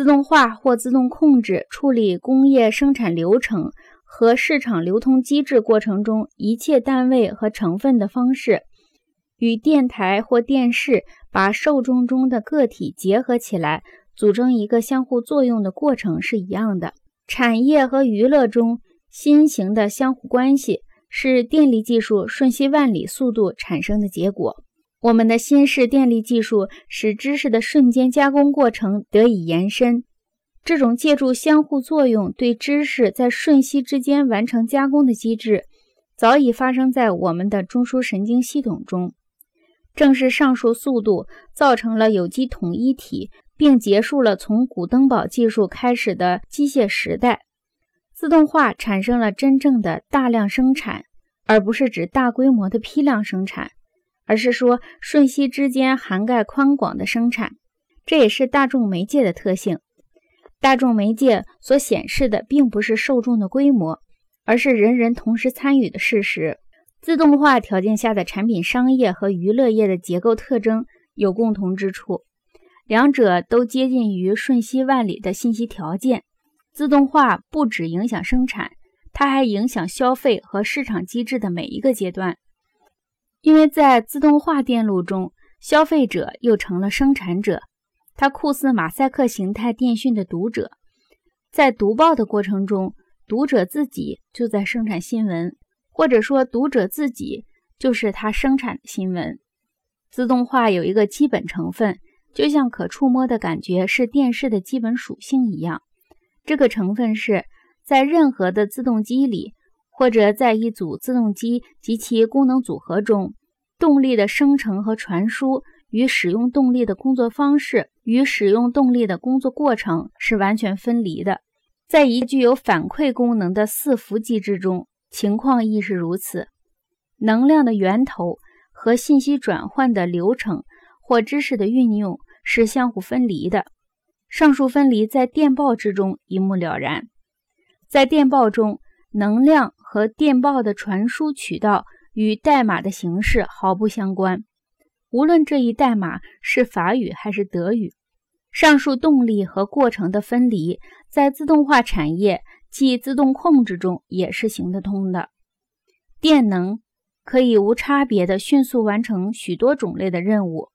自动化或自动控制处理工业生产流程和市场流通机制过程中一切单位和成分的方式，与电台或电视把受众中的个体结合起来，组成一个相互作用的过程是一样的。产业和娱乐中新型的相互关系，是电力技术瞬息万里速度产生的结果。我们的新式电力技术使知识的瞬间加工过程得以延伸。这种借助相互作用对知识在瞬息之间完成加工的机制，早已发生在我们的中枢神经系统中。正是上述速度造成了有机统一体，并结束了从古登堡技术开始的机械时代。自动化产生了真正的大量生产，而不是指大规模的批量生产。而是说瞬息之间涵盖宽广的生产，这也是大众媒介的特性。大众媒介所显示的并不是受众的规模，而是人人同时参与的事实。自动化条件下的产品商业和娱乐业的结构特征有共同之处，两者都接近于瞬息万里的信息条件。自动化不只影响生产，它还影响消费和市场机制的每一个阶段。因为在自动化电路中，消费者又成了生产者，他酷似马赛克形态电讯的读者，在读报的过程中，读者自己就在生产新闻，或者说读者自己就是他生产的新闻。自动化有一个基本成分，就像可触摸的感觉是电视的基本属性一样，这个成分是在任何的自动机里。或者在一组自动机及其功能组合中，动力的生成和传输与使用动力的工作方式与使用动力的工作过程是完全分离的。在一具有反馈功能的伺服机制中，情况亦是如此。能量的源头和信息转换的流程或知识的运用是相互分离的。上述分离在电报之中一目了然。在电报中，能量。和电报的传输渠道与代码的形式毫不相关。无论这一代码是法语还是德语，上述动力和过程的分离，在自动化产业即自动控制中也是行得通的。电能可以无差别地迅速完成许多种类的任务，